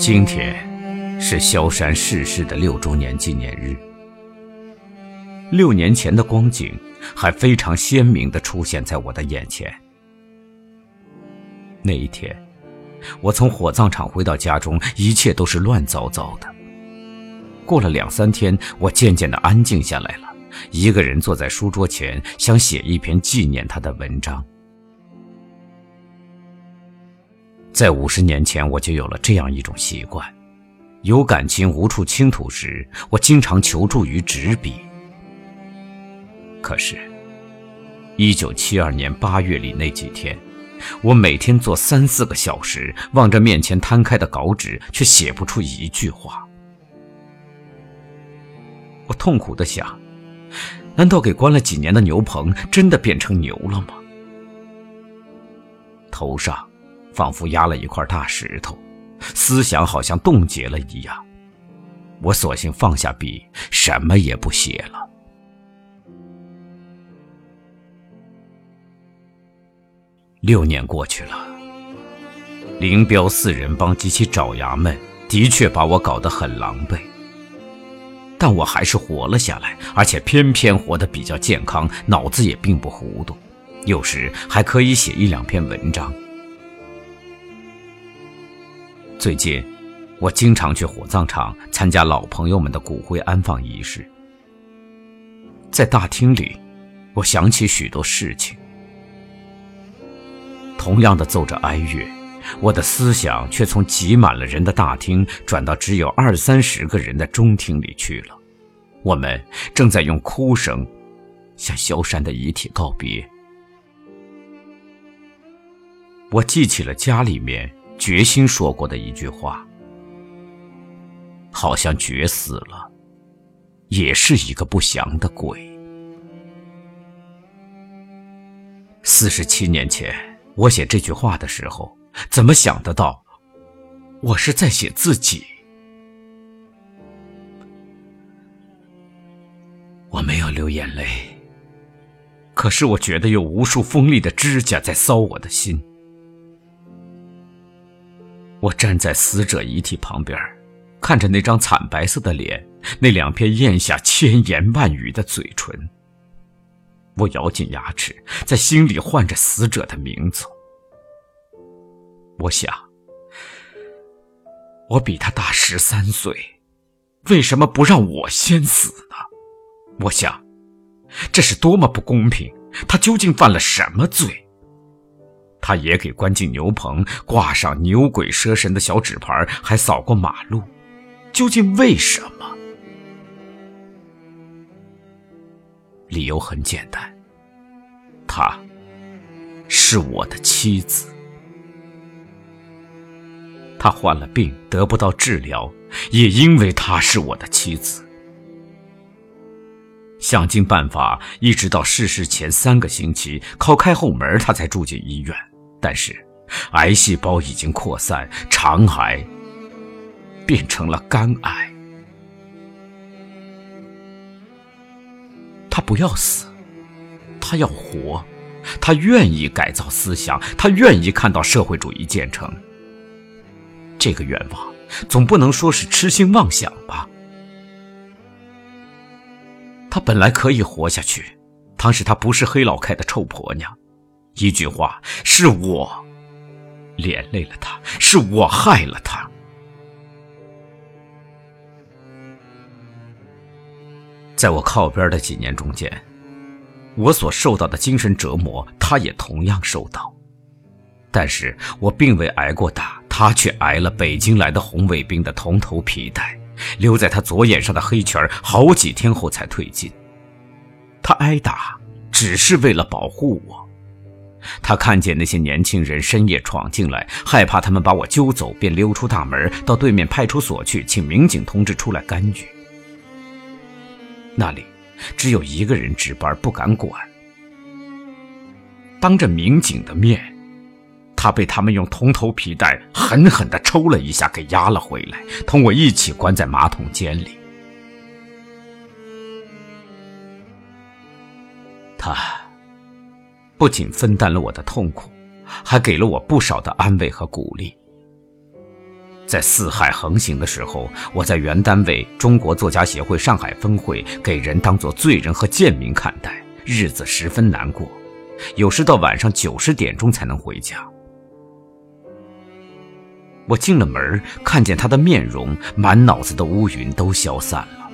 今天是萧山逝世的六周年纪念日。六年前的光景还非常鲜明地出现在我的眼前。那一天，我从火葬场回到家中，一切都是乱糟糟的。过了两三天，我渐渐地安静下来了，一个人坐在书桌前，想写一篇纪念他的文章。在五十年前，我就有了这样一种习惯：有感情无处倾吐时，我经常求助于纸笔。可是，一九七二年八月里那几天，我每天坐三四个小时，望着面前摊开的稿纸，却写不出一句话。我痛苦的想：难道给关了几年的牛棚真的变成牛了吗？头上。仿佛压了一块大石头，思想好像冻结了一样。我索性放下笔，什么也不写了。六年过去了，林彪四人帮及其爪牙们的确把我搞得很狼狈，但我还是活了下来，而且偏偏活得比较健康，脑子也并不糊涂，有时还可以写一两篇文章。最近，我经常去火葬场参加老朋友们的骨灰安放仪式。在大厅里，我想起许多事情。同样的奏着哀乐，我的思想却从挤满了人的大厅转到只有二三十个人的中厅里去了。我们正在用哭声向萧山的遗体告别。我记起了家里面。决心说过的一句话，好像绝死了，也是一个不祥的鬼。四十七年前，我写这句话的时候，怎么想得到，我是在写自己？我没有流眼泪，可是我觉得有无数锋利的指甲在搔我的心。我站在死者遗体旁边，看着那张惨白色的脸，那两片咽下千言万语的嘴唇。我咬紧牙齿，在心里唤着死者的名字。我想，我比他大十三岁，为什么不让我先死呢？我想，这是多么不公平！他究竟犯了什么罪？他也给关进牛棚，挂上牛鬼蛇神的小纸牌，还扫过马路。究竟为什么？理由很简单，她是我的妻子。她患了病得不到治疗，也因为她是我的妻子。想尽办法，一直到逝世前三个星期，靠开后门，她才住进医院。但是，癌细胞已经扩散，肠癌变成了肝癌。他不要死，他要活，他愿意改造思想，他愿意看到社会主义建成。这个愿望总不能说是痴心妄想吧？他本来可以活下去，当时他不是黑老开的臭婆娘。一句话，是我连累了他，是我害了他。在我靠边的几年中间，我所受到的精神折磨，他也同样受到。但是我并未挨过打，他却挨了北京来的红卫兵的铜头皮带，留在他左眼上的黑圈好几天后才退尽。他挨打只是为了保护我。他看见那些年轻人深夜闯进来，害怕他们把我揪走，便溜出大门，到对面派出所去，请民警同志出来干预。那里只有一个人值班，不敢管。当着民警的面，他被他们用铜头皮带狠狠地抽了一下，给压了回来，同我一起关在马桶间里。他。不仅分担了我的痛苦，还给了我不少的安慰和鼓励。在四海横行的时候，我在原单位中国作家协会上海分会，给人当做罪人和贱民看待，日子十分难过，有时到晚上九十点钟才能回家。我进了门，看见他的面容，满脑子的乌云都消散了。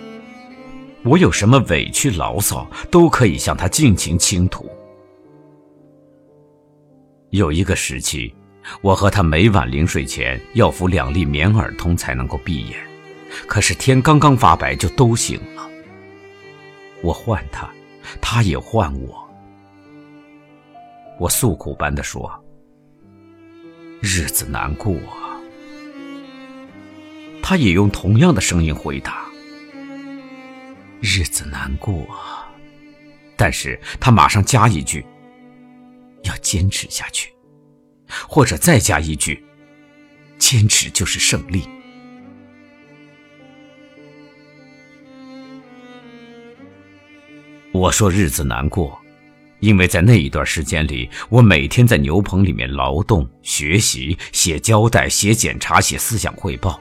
我有什么委屈牢骚，都可以向他尽情倾吐。有一个时期。我和他每晚临睡前要服两粒棉耳通才能够闭眼，可是天刚刚发白就都醒了。我唤他，他也唤我。我诉苦般的说：“日子难过。”他也用同样的声音回答：“日子难过。”但是他马上加一句：“要坚持下去。”或者再加一句：“坚持就是胜利。”我说日子难过，因为在那一段时间里，我每天在牛棚里面劳动、学习、写交代、写检查、写思想汇报，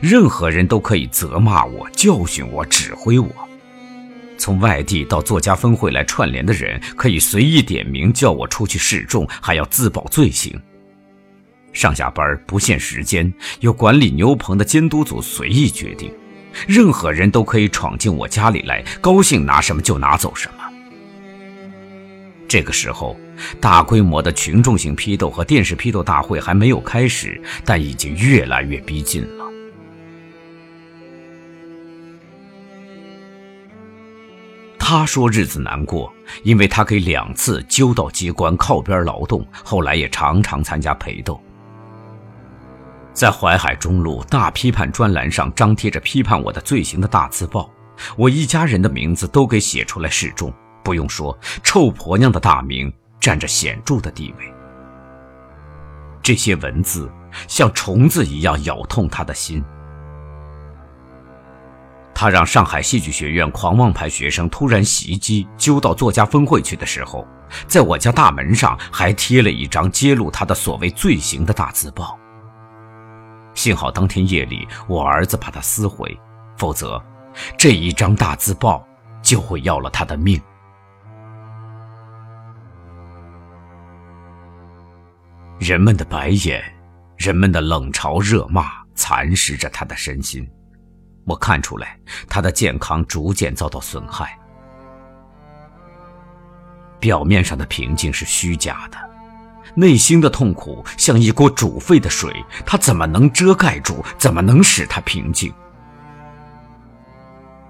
任何人都可以责骂我、教训我、指挥我。从外地到作家分会来串联的人，可以随意点名叫我出去示众，还要自保罪行。上下班不限时间，由管理牛棚的监督组随意决定，任何人都可以闯进我家里来，高兴拿什么就拿走什么。这个时候，大规模的群众性批斗和电视批斗大会还没有开始，但已经越来越逼近了。他说日子难过，因为他给两次揪到机关靠边劳动，后来也常常参加陪斗。在淮海中路大批判专栏上张贴着批判我的罪行的大字报，我一家人的名字都给写出来示众。不用说，臭婆娘的大名占着显著的地位。这些文字像虫子一样咬痛他的心。他让上海戏剧学院狂妄派学生突然袭击，揪到作家分会去的时候，在我家大门上还贴了一张揭露他的所谓罪行的大字报。幸好当天夜里我儿子把它撕毁，否则这一张大字报就会要了他的命。人们的白眼，人们的冷嘲热骂，蚕食着他的身心。我看出来，他的健康逐渐遭到损害。表面上的平静是虚假的，内心的痛苦像一锅煮沸的水，他怎么能遮盖住？怎么能使他平静？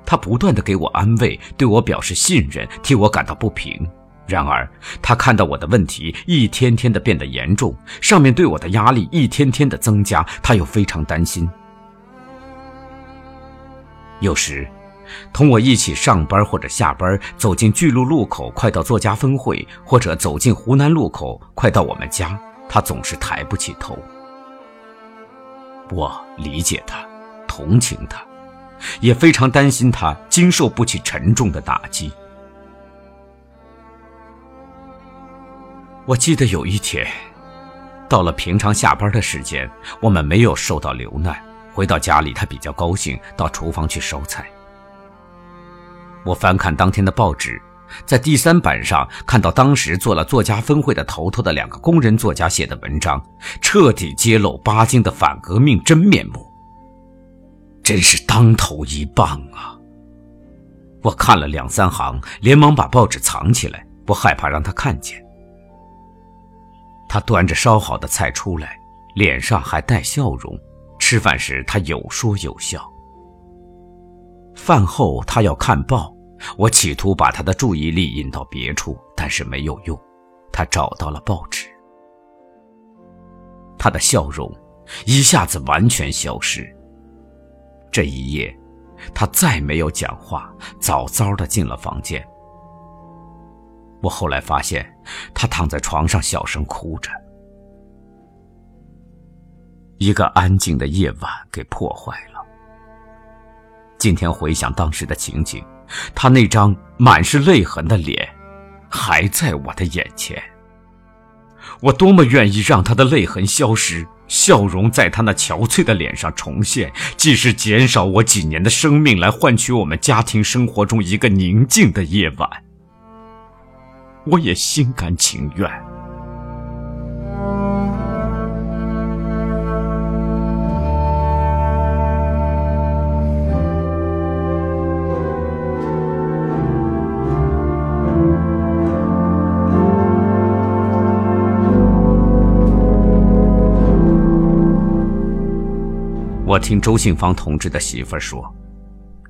他不断的给我安慰，对我表示信任，替我感到不平。然而，他看到我的问题一天天的变得严重，上面对我的压力一天天的增加，他又非常担心。有时，同我一起上班或者下班，走进巨鹿路口，快到作家分会，或者走进湖南路口，快到我们家，他总是抬不起头。我理解他，同情他，也非常担心他经受不起沉重的打击。我记得有一天，到了平常下班的时间，我们没有受到流难。回到家里，他比较高兴，到厨房去烧菜。我翻看当天的报纸，在第三版上看到当时做了作家分会的头头的两个工人作家写的文章，彻底揭露巴金的反革命真面目，真是当头一棒啊！我看了两三行，连忙把报纸藏起来，不害怕让他看见。他端着烧好的菜出来，脸上还带笑容。吃饭时，他有说有笑。饭后，他要看报，我企图把他的注意力引到别处，但是没有用。他找到了报纸，他的笑容一下子完全消失。这一夜，他再没有讲话，早早的进了房间。我后来发现，他躺在床上小声哭着。一个安静的夜晚给破坏了。今天回想当时的情景，他那张满是泪痕的脸，还在我的眼前。我多么愿意让他的泪痕消失，笑容在他那憔悴的脸上重现，既是减少我几年的生命，来换取我们家庭生活中一个宁静的夜晚，我也心甘情愿。我听周信芳同志的媳妇儿说，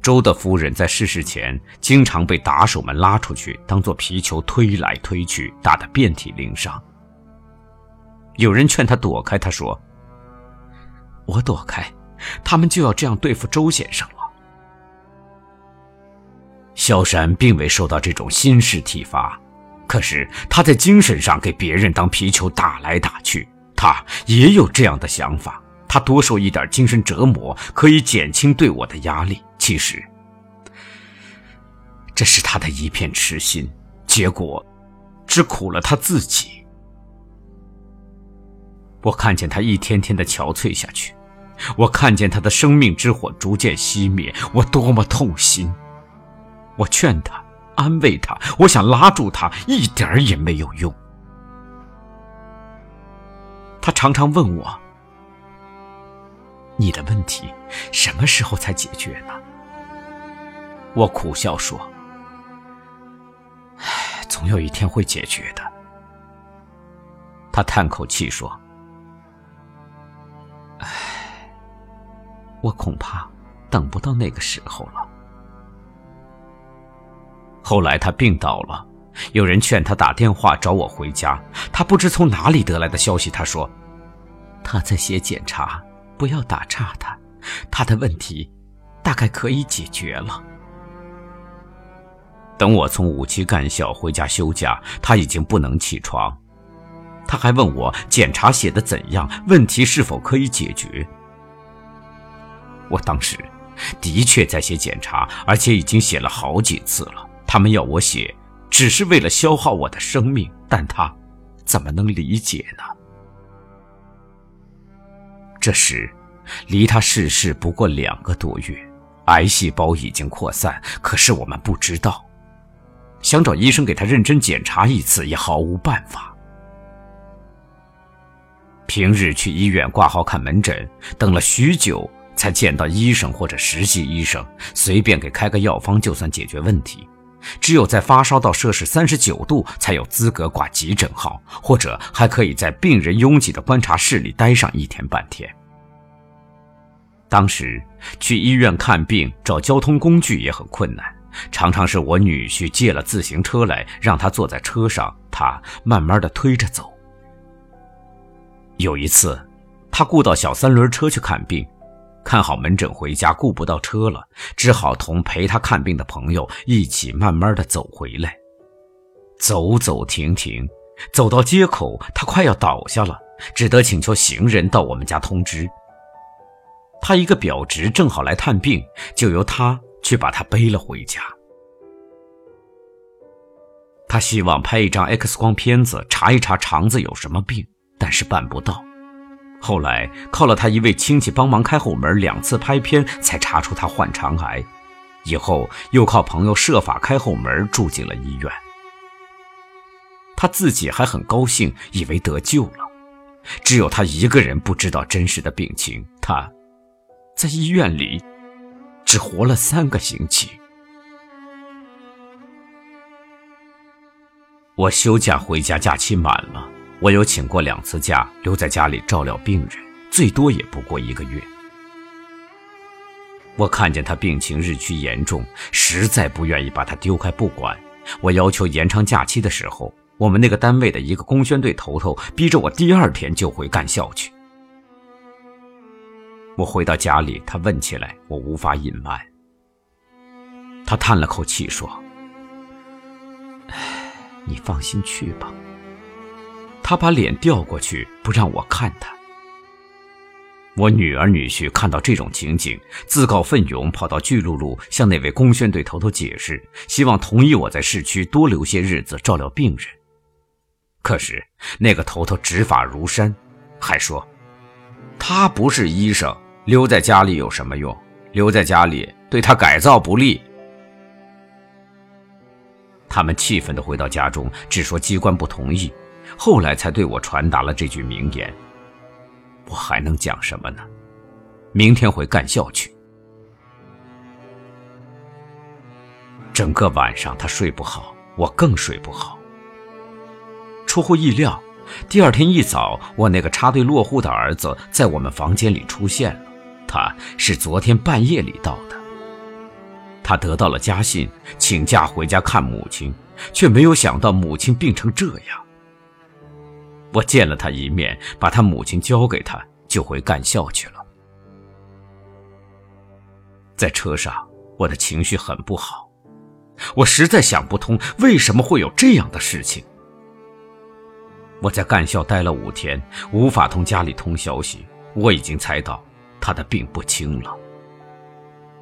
周的夫人在逝世前经常被打手们拉出去，当做皮球推来推去，打得遍体鳞伤。有人劝他躲开，他说：“我躲开，他们就要这样对付周先生了。”萧山并未受到这种心事体罚，可是他在精神上给别人当皮球打来打去，他也有这样的想法。他多受一点精神折磨，可以减轻对我的压力。其实，这是他的一片痴心，结果只苦了他自己。我看见他一天天的憔悴下去，我看见他的生命之火逐渐熄灭，我多么痛心！我劝他，安慰他，我想拉住他，一点也没有用。他常常问我。你的问题什么时候才解决呢？我苦笑说：“，总有一天会解决的。”他叹口气说：“唉，我恐怕等不到那个时候了。”后来他病倒了，有人劝他打电话找我回家，他不知从哪里得来的消息，他说：“他在写检查。”不要打岔他，他的问题大概可以解决了。等我从五七干校回家休假，他已经不能起床。他还问我检查写的怎样，问题是否可以解决。我当时的确在写检查，而且已经写了好几次了。他们要我写，只是为了消耗我的生命，但他怎么能理解呢？这时，离他逝世不过两个多月，癌细胞已经扩散，可是我们不知道。想找医生给他认真检查一次，也毫无办法。平日去医院挂号看门诊，等了许久才见到医生或者实习医生，随便给开个药方就算解决问题。只有在发烧到摄氏三十九度，才有资格挂急诊号，或者还可以在病人拥挤的观察室里待上一天半天。当时去医院看病，找交通工具也很困难，常常是我女婿借了自行车来，让他坐在车上，他慢慢的推着走。有一次，他雇到小三轮车去看病。看好门诊回家，顾不到车了，只好同陪他看病的朋友一起慢慢的走回来。走走停停，走到街口，他快要倒下了，只得请求行人到我们家通知。他一个表侄正好来探病，就由他去把他背了回家。他希望拍一张 X 光片子，查一查肠子有什么病，但是办不到。后来靠了他一位亲戚帮忙开后门，两次拍片才查出他患肠癌。以后又靠朋友设法开后门，住进了医院。他自己还很高兴，以为得救了。只有他一个人不知道真实的病情。他，在医院里，只活了三个星期。我休假回家，假期满了。我有请过两次假，留在家里照料病人，最多也不过一个月。我看见他病情日趋严重，实在不愿意把他丢开不管。我要求延长假期的时候，我们那个单位的一个工宣队头头逼着我第二天就回干校去。我回到家里，他问起来，我无法隐瞒。他叹了口气说：“唉，你放心去吧。”他把脸调过去，不让我看他。我女儿女婿看到这种情景，自告奋勇跑到巨鹿路向那位公宣队头头解释，希望同意我在市区多留些日子照料病人。可是那个头头执法如山，还说：“他不是医生，留在家里有什么用？留在家里对他改造不利。他们气愤地回到家中，只说机关不同意，后来才对我传达了这句名言。我还能讲什么呢？明天回干校去。整个晚上他睡不好，我更睡不好。出乎意料，第二天一早，我那个插队落户的儿子在我们房间里出现了。他是昨天半夜里到的。他得到了家信，请假回家看母亲，却没有想到母亲病成这样。我见了他一面，把他母亲交给他，就回干校去了。在车上，我的情绪很不好，我实在想不通为什么会有这样的事情。我在干校待了五天，无法同家里通消息，我已经猜到他的病不轻了。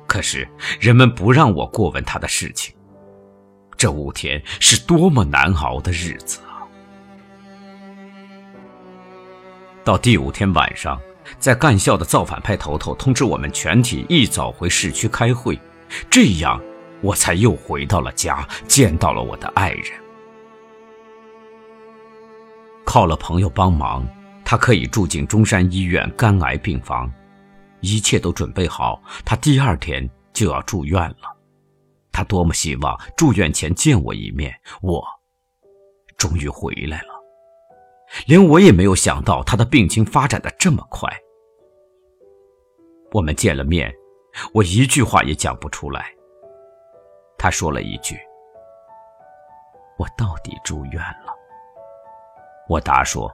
可是人们不让我过问他的事情，这五天是多么难熬的日子到第五天晚上，在干校的造反派头头通知我们全体一早回市区开会，这样我才又回到了家，见到了我的爱人。靠了朋友帮忙，他可以住进中山医院肝癌病房。一切都准备好，他第二天就要住院了。他多么希望住院前见我一面！我终于回来了，连我也没有想到他的病情发展的这么快。我们见了面，我一句话也讲不出来。他说了一句：“我到底住院了。”我答说：“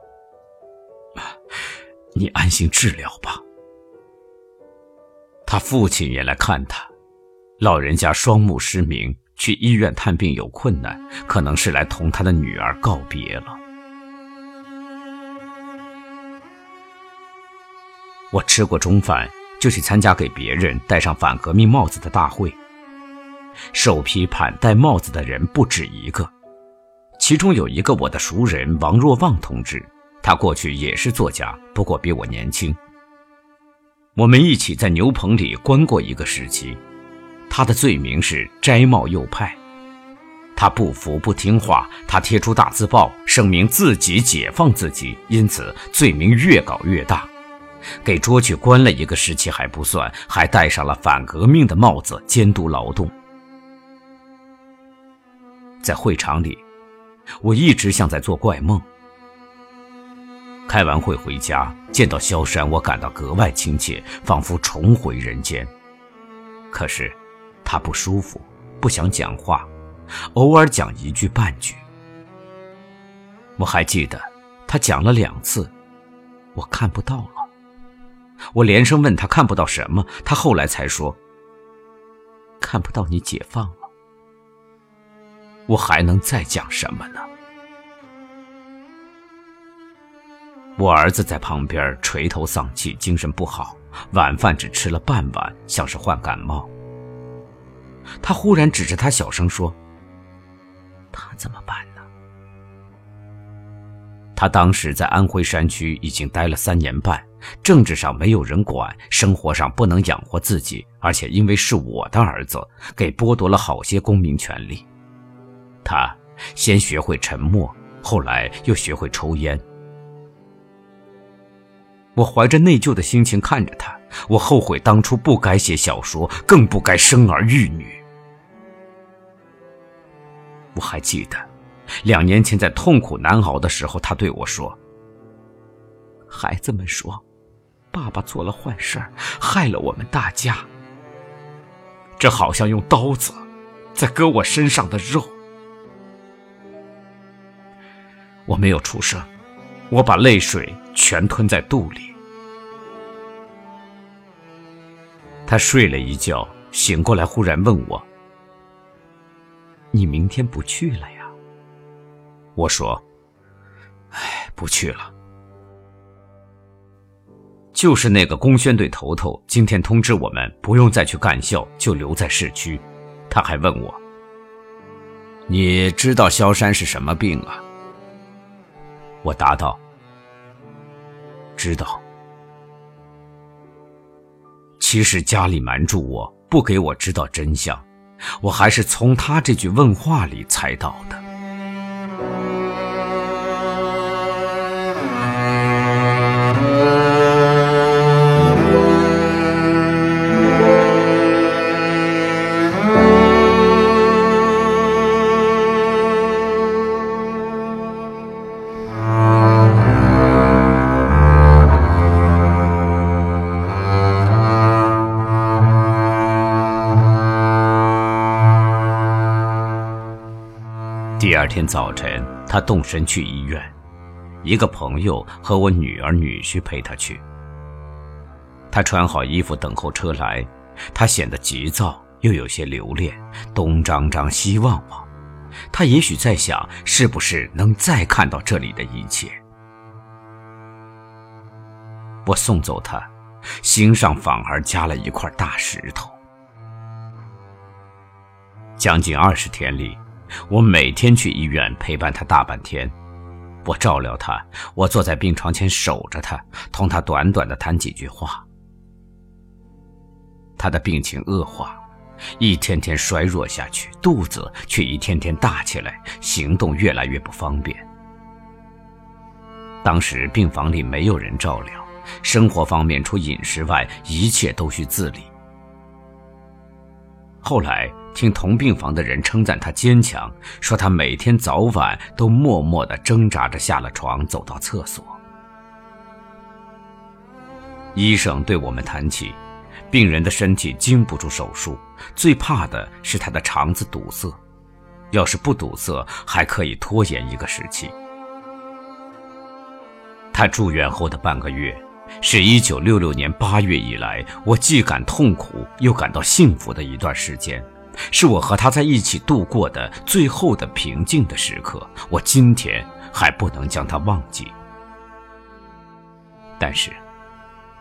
你安心治疗吧。”他父亲也来看他，老人家双目失明，去医院探病有困难，可能是来同他的女儿告别了。我吃过中饭，就去参加给别人戴上反革命帽子的大会。受批判戴帽子的人不止一个，其中有一个我的熟人王若望同志，他过去也是作家，不过比我年轻。我们一起在牛棚里关过一个时期，他的罪名是摘帽右派，他不服不听话，他贴出大字报声明自己解放自己，因此罪名越搞越大，给捉去关了一个时期还不算，还戴上了反革命的帽子监督劳动。在会场里，我一直像在做怪梦。开完会回家，见到萧山，我感到格外亲切，仿佛重回人间。可是，他不舒服，不想讲话，偶尔讲一句半句。我还记得，他讲了两次，我看不到了。我连声问他看不到什么，他后来才说：“看不到你解放了。”我还能再讲什么呢？我儿子在旁边垂头丧气，精神不好，晚饭只吃了半碗，像是患感冒。他忽然指着他小声说：“他怎么办呢？”他当时在安徽山区已经待了三年半，政治上没有人管，生活上不能养活自己，而且因为是我的儿子，给剥夺了好些公民权利。他先学会沉默，后来又学会抽烟。我怀着内疚的心情看着他，我后悔当初不该写小说，更不该生儿育女。我还记得，两年前在痛苦难熬的时候，他对我说：“孩子们说，爸爸做了坏事害了我们大家。这好像用刀子在割我身上的肉。”我没有出声。我把泪水全吞在肚里。他睡了一觉，醒过来忽然问我：“你明天不去了呀？”我说：“哎，不去了。就是那个工宣队头头今天通知我们不用再去干校，就留在市区。他还问我：‘你知道萧山是什么病啊？’”我答道：“知道。”其实家里瞒住我不给我知道真相，我还是从他这句问话里猜到的。天早晨，他动身去医院，一个朋友和我女儿女婿陪他去。他穿好衣服等候车来，他显得急躁，又有些留恋，东张张西望望。他也许在想，是不是能再看到这里的一切。我送走他，心上反而加了一块大石头。将近二十天里。我每天去医院陪伴他大半天，我照料他，我坐在病床前守着他，同他短短的谈几句话。他的病情恶化，一天天衰弱下去，肚子却一天天大起来，行动越来越不方便。当时病房里没有人照料，生活方面除饮食外，一切都需自理。后来。听同病房的人称赞他坚强，说他每天早晚都默默地挣扎着下了床，走到厕所。医生对我们谈起，病人的身体经不住手术，最怕的是他的肠子堵塞。要是不堵塞，还可以拖延一个时期。他住院后的半个月，是一九六六年八月以来我既感痛苦又感到幸福的一段时间。是我和他在一起度过的最后的平静的时刻，我今天还不能将他忘记。但是，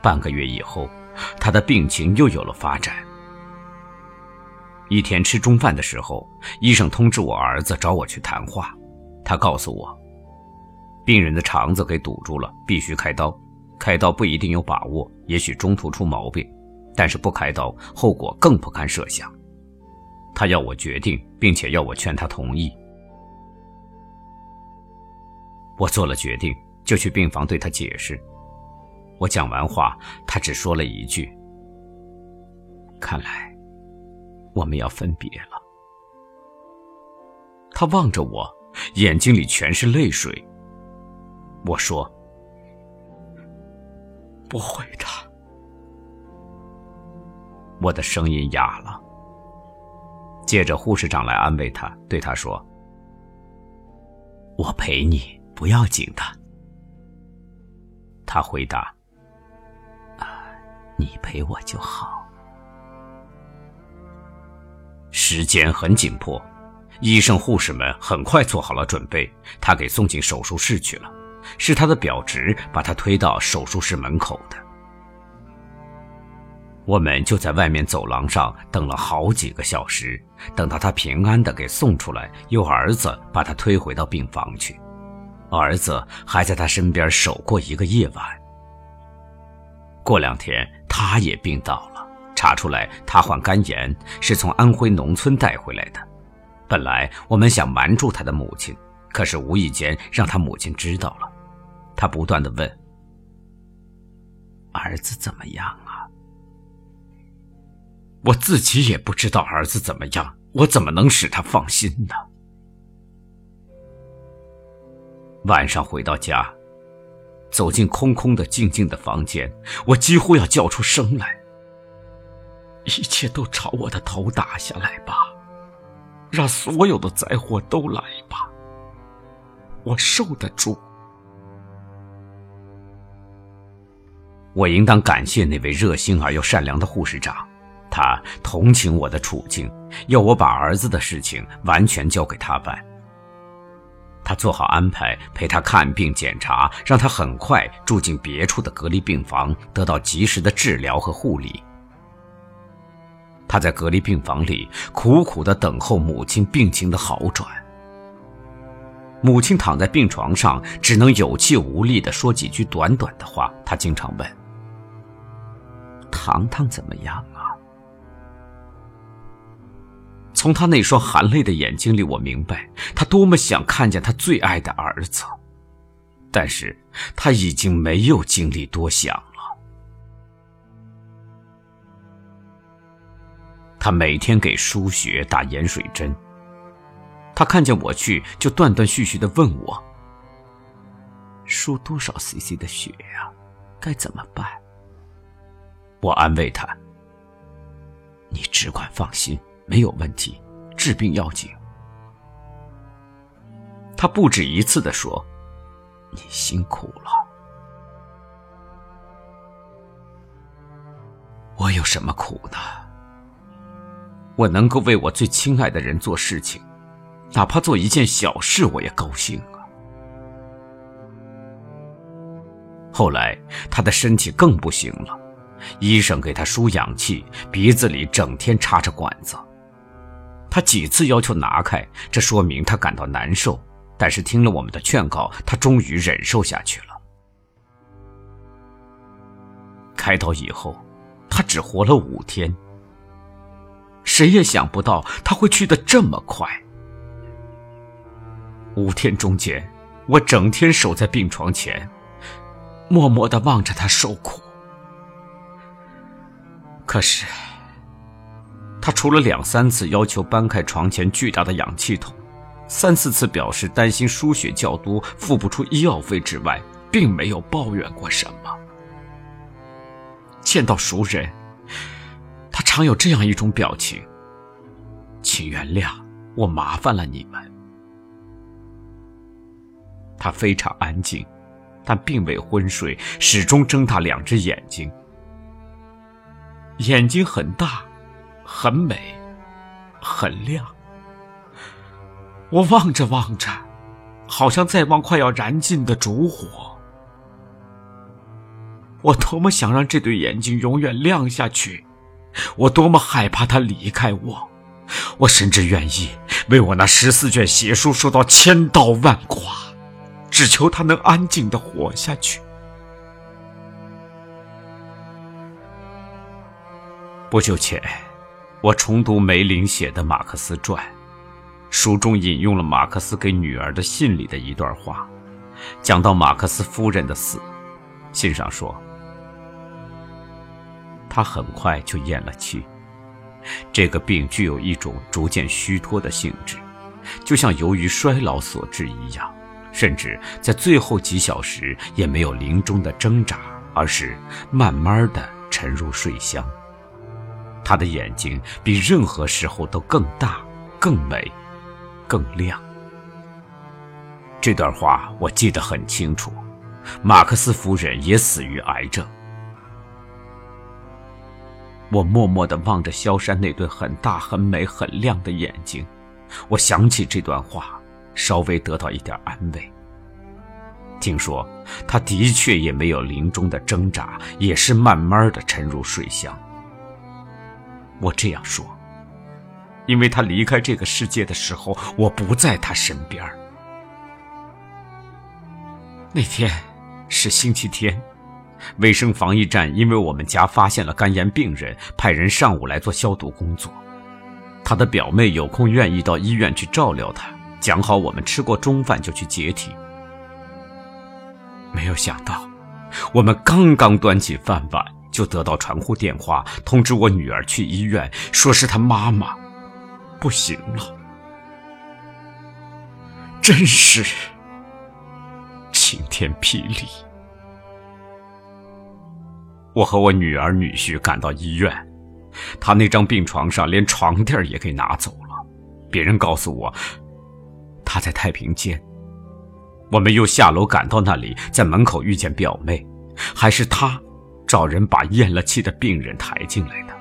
半个月以后，他的病情又有了发展。一天吃中饭的时候，医生通知我儿子找我去谈话。他告诉我，病人的肠子给堵住了，必须开刀。开刀不一定有把握，也许中途出毛病，但是不开刀，后果更不堪设想。他要我决定，并且要我劝他同意。我做了决定，就去病房对他解释。我讲完话，他只说了一句：“看来我们要分别了。”他望着我，眼睛里全是泪水。我说：“不会的。”我的声音哑了。借着，护士长来安慰他，对他说：“我陪你，不要紧的。”他回答：“啊，你陪我就好。”时间很紧迫，医生、护士们很快做好了准备，他给送进手术室去了。是他的表侄把他推到手术室门口的。我们就在外面走廊上等了好几个小时，等到他平安的给送出来，由儿子把他推回到病房去。儿子还在他身边守过一个夜晚。过两天，他也病倒了，查出来他患肝炎，是从安徽农村带回来的。本来我们想瞒住他的母亲，可是无意间让他母亲知道了。他不断的问：“儿子怎么样啊？”我自己也不知道儿子怎么样，我怎么能使他放心呢？晚上回到家，走进空空的、静静的房间，我几乎要叫出声来。一切都朝我的头打下来吧，让所有的灾祸都来吧，我受得住。我应当感谢那位热心而又善良的护士长。他同情我的处境，要我把儿子的事情完全交给他办。他做好安排，陪他看病检查，让他很快住进别处的隔离病房，得到及时的治疗和护理。他在隔离病房里苦苦的等候母亲病情的好转。母亲躺在病床上，只能有气无力的说几句短短的话。他经常问。糖糖怎么样啊？从他那双含泪的眼睛里，我明白他多么想看见他最爱的儿子，但是他已经没有精力多想了。他每天给输血打盐水针，他看见我去，就断断续续的问我：“输多少 cc 的血呀？该怎么办？”我安慰他：“你只管放心。”没有问题，治病要紧。他不止一次的说：“你辛苦了。”我有什么苦呢？我能够为我最亲爱的人做事情，哪怕做一件小事，我也高兴啊。后来他的身体更不行了，医生给他输氧气，鼻子里整天插着管子。他几次要求拿开，这说明他感到难受。但是听了我们的劝告，他终于忍受下去了。开刀以后，他只活了五天。谁也想不到他会去的这么快。五天中间，我整天守在病床前，默默的望着他受苦。可是。他除了两三次要求搬开床前巨大的氧气筒，三四次表示担心输血较多付不出医药费之外，并没有抱怨过什么。见到熟人，他常有这样一种表情：“请原谅，我麻烦了你们。”他非常安静，但并未昏睡，始终睁大两只眼睛，眼睛很大。很美，很亮。我望着望着，好像在望快要燃尽的烛火。我多么想让这对眼睛永远亮下去，我多么害怕他离开我。我甚至愿意为我那十四卷邪书受到千刀万剐，只求他能安静的活下去。不久前。我重读梅林写的《马克思传》，书中引用了马克思给女儿的信里的一段话，讲到马克思夫人的死。信上说，他很快就咽了气。这个病具有一种逐渐虚脱的性质，就像由于衰老所致一样，甚至在最后几小时也没有临终的挣扎，而是慢慢的沉入睡乡。他的眼睛比任何时候都更大、更美、更亮。这段话我记得很清楚。马克思夫人也死于癌症。我默默地望着萧山那对很大、很美、很亮的眼睛，我想起这段话，稍微得到一点安慰。听说他的确也没有临终的挣扎，也是慢慢的沉入睡乡。我这样说，因为他离开这个世界的时候，我不在他身边。那天是星期天，卫生防疫站因为我们家发现了肝炎病人，派人上午来做消毒工作。他的表妹有空愿意到医院去照料他，讲好我们吃过中饭就去解体。没有想到，我们刚刚端起饭碗。就得到传呼电话，通知我女儿去医院，说是她妈妈不行了。真是晴天霹雳！我和我女儿、女婿赶到医院，他那张病床上连床垫也给拿走了。别人告诉我，他在太平间。我们又下楼赶到那里，在门口遇见表妹，还是她。找人把咽了气的病人抬进来的，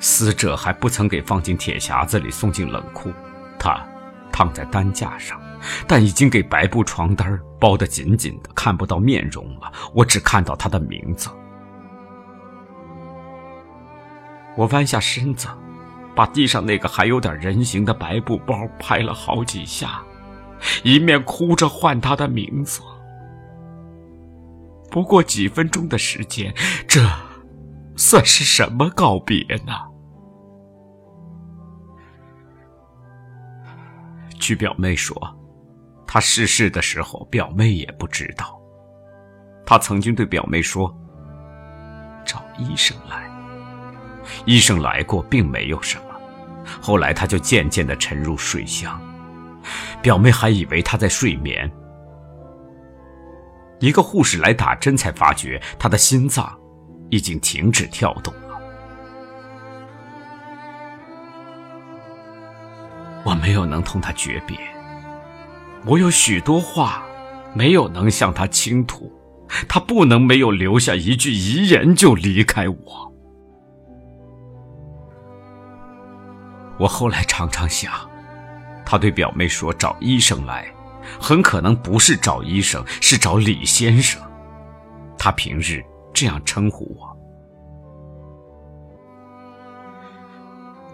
死者还不曾给放进铁匣子里送进冷库，他躺在担架上，但已经给白布床单包得紧紧的，看不到面容了。我只看到他的名字。我弯下身子，把地上那个还有点人形的白布包拍了好几下，一面哭着唤他的名字。不过几分钟的时间，这算是什么告别呢？据表妹说，他逝世的时候，表妹也不知道。他曾经对表妹说：“找医生来。”医生来过，并没有什么。后来他就渐渐的沉入睡乡，表妹还以为他在睡眠。一个护士来打针，才发觉他的心脏已经停止跳动了。我没有能同他诀别，我有许多话没有能向他倾吐，他不能没有留下一句遗言就离开我。我后来常常想，他对表妹说找医生来，很可能不是找医生，是找李先生。他平日这样称呼我。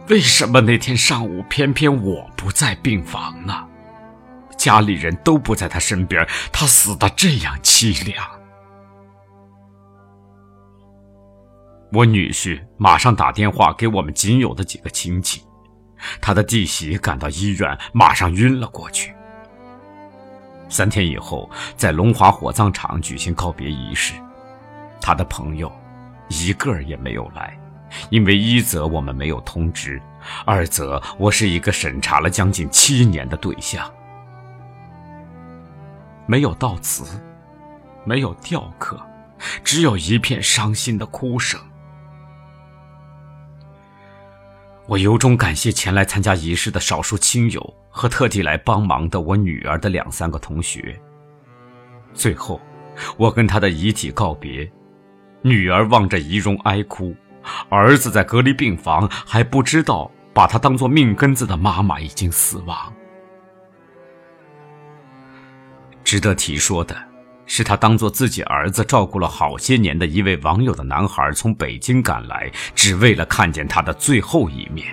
为什么那天上午偏偏我不在病房呢？家里人都不在他身边，他死的这样凄凉。我女婿马上打电话给我们仅有的几个亲戚。他的弟媳赶到医院，马上晕了过去。三天以后，在龙华火葬场举行告别仪式，他的朋友一个也没有来，因为一则我们没有通知，二则我是一个审查了将近七年的对象。没有悼词，没有吊客，只有一片伤心的哭声。我由衷感谢前来参加仪式的少数亲友和特地来帮忙的我女儿的两三个同学。最后，我跟她的遗体告别，女儿望着遗容哀哭，儿子在隔离病房还不知道把他当做命根子的妈妈已经死亡。值得提说的。是他当做自己儿子照顾了好些年的一位网友的男孩，从北京赶来，只为了看见他的最后一面。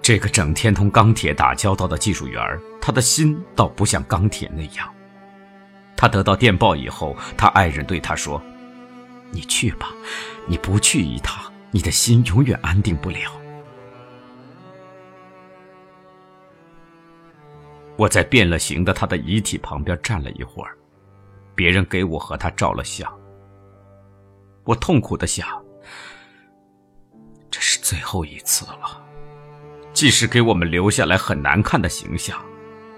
这个整天同钢铁打交道的技术员，他的心倒不像钢铁那样。他得到电报以后，他爱人对他说：“你去吧，你不去一趟，你的心永远安定不了。”我在变了形的他的遗体旁边站了一会儿，别人给我和他照了相。我痛苦的想，这是最后一次了，即使给我们留下来很难看的形象，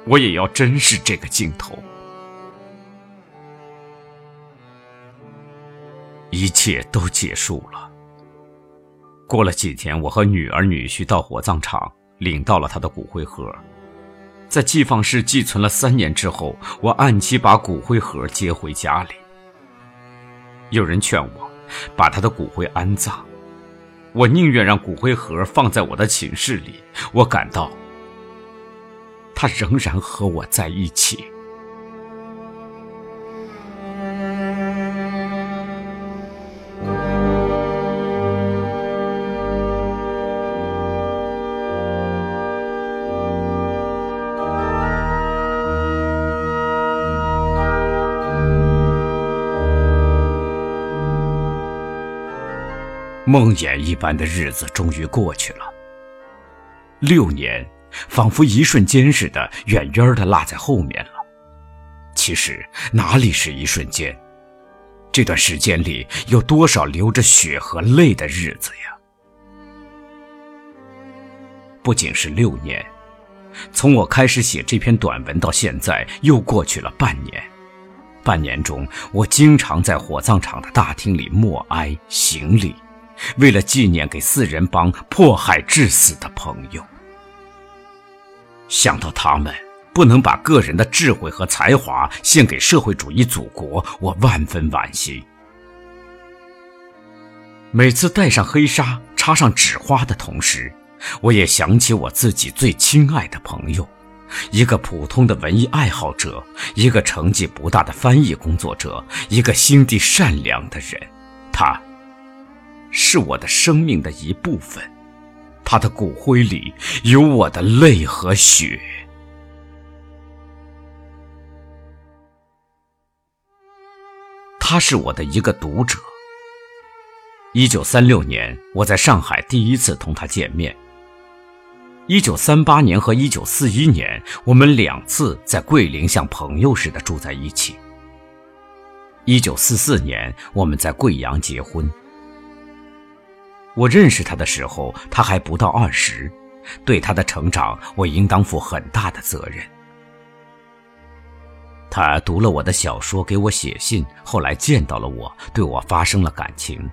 我也要珍视这个镜头。一切都结束了。过了几天，我和女儿女婿到火葬场领到了他的骨灰盒。在寄放室寄存了三年之后，我按期把骨灰盒接回家里。有人劝我把他的骨灰安葬，我宁愿让骨灰盒放在我的寝室里。我感到他仍然和我在一起。梦魇一般的日子终于过去了。六年，仿佛一瞬间似的，远远的落在后面了。其实哪里是一瞬间？这段时间里有多少流着血和泪的日子呀？不仅是六年，从我开始写这篇短文到现在，又过去了半年。半年中，我经常在火葬场的大厅里默哀行礼。为了纪念给四人帮迫害致死的朋友，想到他们不能把个人的智慧和才华献给社会主义祖国，我万分惋惜。每次戴上黑纱、插上纸花的同时，我也想起我自己最亲爱的朋友，一个普通的文艺爱好者，一个成绩不大的翻译工作者，一个心地善良的人，他。是我的生命的一部分，他的骨灰里有我的泪和血。他是我的一个读者。一九三六年，我在上海第一次同他见面。一九三八年和一九四一年，我们两次在桂林像朋友似的住在一起。一九四四年，我们在贵阳结婚。我认识他的时候，他还不到二十，对他的成长，我应当负很大的责任。他读了我的小说，给我写信，后来见到了我，对我发生了感情。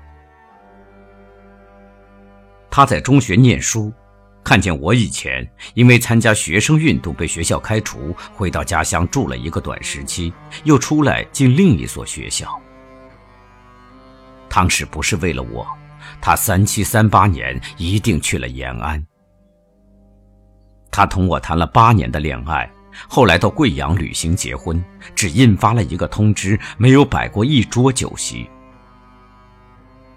他在中学念书，看见我以前因为参加学生运动被学校开除，回到家乡住了一个短时期，又出来进另一所学校。当时不是为了我，他三七三八年一定去了延安。他同我谈了八年的恋爱，后来到贵阳旅行结婚，只印发了一个通知，没有摆过一桌酒席。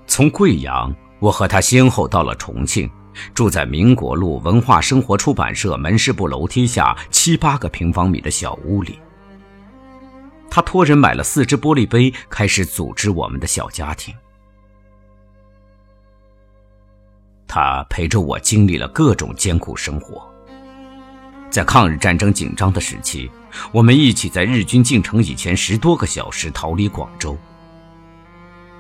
从贵阳。我和他先后到了重庆，住在民国路文化生活出版社门市部楼梯下七八个平方米的小屋里。他托人买了四只玻璃杯，开始组织我们的小家庭。他陪着我经历了各种艰苦生活。在抗日战争紧张的时期，我们一起在日军进城以前十多个小时逃离广州。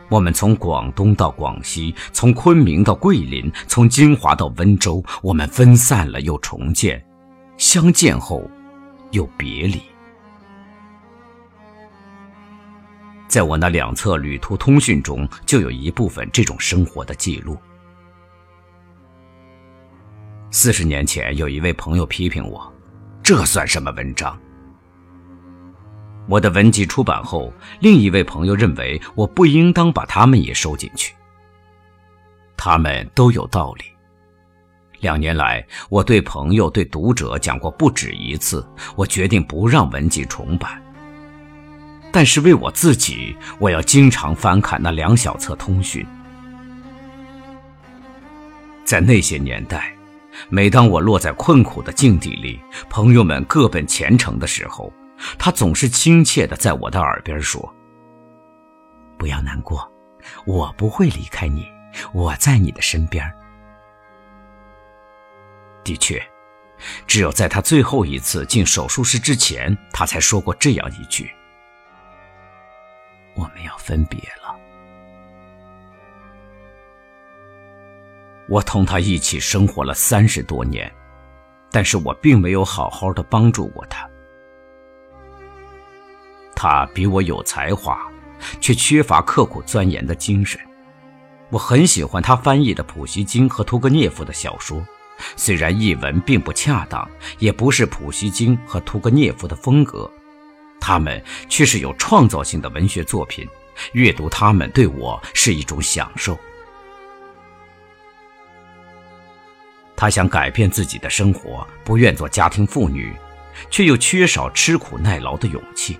我们从广东到广西，从昆明到桂林，从金华到温州，我们分散了又重建，相见后又别离。在我那两册旅途通讯中，就有一部分这种生活的记录。四十年前，有一位朋友批评我：“这算什么文章？”我的文集出版后，另一位朋友认为我不应当把他们也收进去。他们都有道理。两年来，我对朋友、对读者讲过不止一次，我决定不让文集重版。但是为我自己，我要经常翻看那两小册通讯。在那些年代，每当我落在困苦的境地里，朋友们各奔前程的时候，他总是亲切的在我的耳边说：“不要难过，我不会离开你，我在你的身边。”的确，只有在他最后一次进手术室之前，他才说过这样一句：“我们要分别了。”我同他一起生活了三十多年，但是我并没有好好的帮助过他。他比我有才华，却缺乏刻苦钻研的精神。我很喜欢他翻译的普希金和屠格涅夫的小说，虽然译文并不恰当，也不是普希金和屠格涅夫的风格，他们却是有创造性的文学作品。阅读他们对我是一种享受。他想改变自己的生活，不愿做家庭妇女，却又缺少吃苦耐劳的勇气。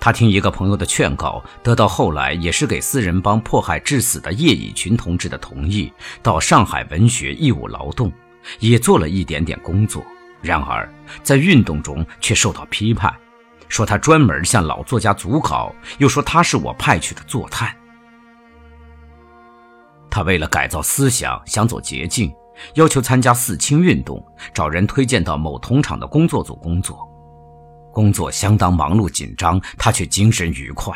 他听一个朋友的劝告，得到后来也是给四人帮迫害致死的叶以群同志的同意，到上海文学义务劳动，也做了一点点工作。然而在运动中却受到批判，说他专门向老作家组稿，又说他是我派去的坐探。他为了改造思想，想走捷径，要求参加四清运动，找人推荐到某铜厂的工作组工作。工作相当忙碌紧张，他却精神愉快。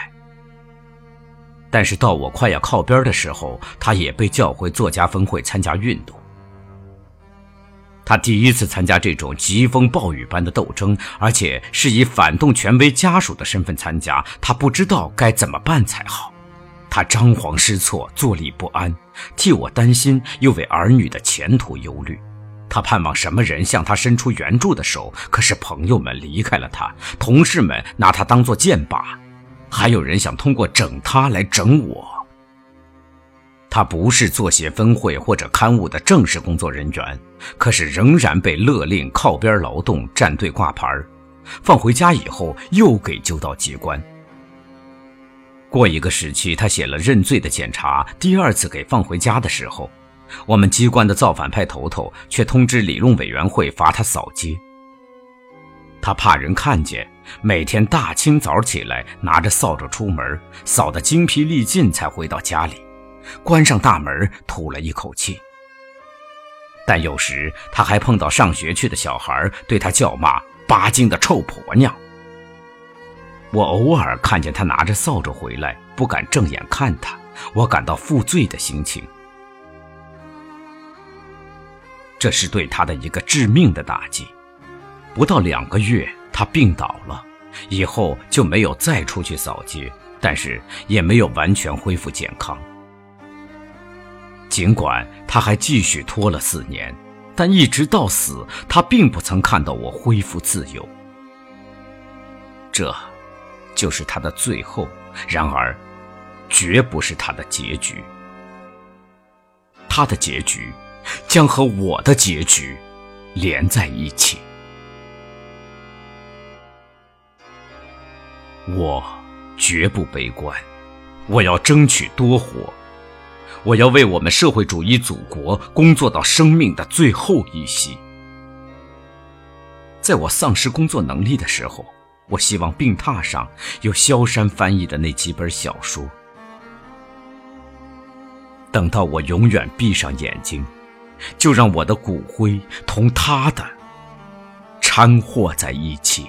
但是到我快要靠边的时候，他也被叫回作家分会参加运动。他第一次参加这种疾风暴雨般的斗争，而且是以反动权威家属的身份参加，他不知道该怎么办才好。他张皇失措，坐立不安，替我担心，又为儿女的前途忧虑。他盼望什么人向他伸出援助的手，可是朋友们离开了他，同事们拿他当作箭靶，还有人想通过整他来整我。他不是作协分会或者刊物的正式工作人员，可是仍然被勒令靠边劳动、站队挂牌放回家以后又给揪到机关。过一个时期，他写了认罪的检查，第二次给放回家的时候。我们机关的造反派头头却通知理论委员会罚他扫街。他怕人看见，每天大清早起来拿着扫帚出门，扫得精疲力尽才回到家里，关上大门吐了一口气。但有时他还碰到上学去的小孩，对他叫骂：“巴金的臭婆娘。”我偶尔看见他拿着扫帚回来，不敢正眼看他，我感到负罪的心情。这是对他的一个致命的打击。不到两个月，他病倒了，以后就没有再出去扫街，但是也没有完全恢复健康。尽管他还继续拖了四年，但一直到死，他并不曾看到我恢复自由。这，就是他的最后。然而，绝不是他的结局。他的结局，将和我的结局，连在一起。我绝不悲观，我要争取多活，我要为我们社会主义祖国工作到生命的最后一息。在我丧失工作能力的时候，我希望病榻上有萧山翻译的那几本小说。等到我永远闭上眼睛，就让我的骨灰同他的掺和在一起。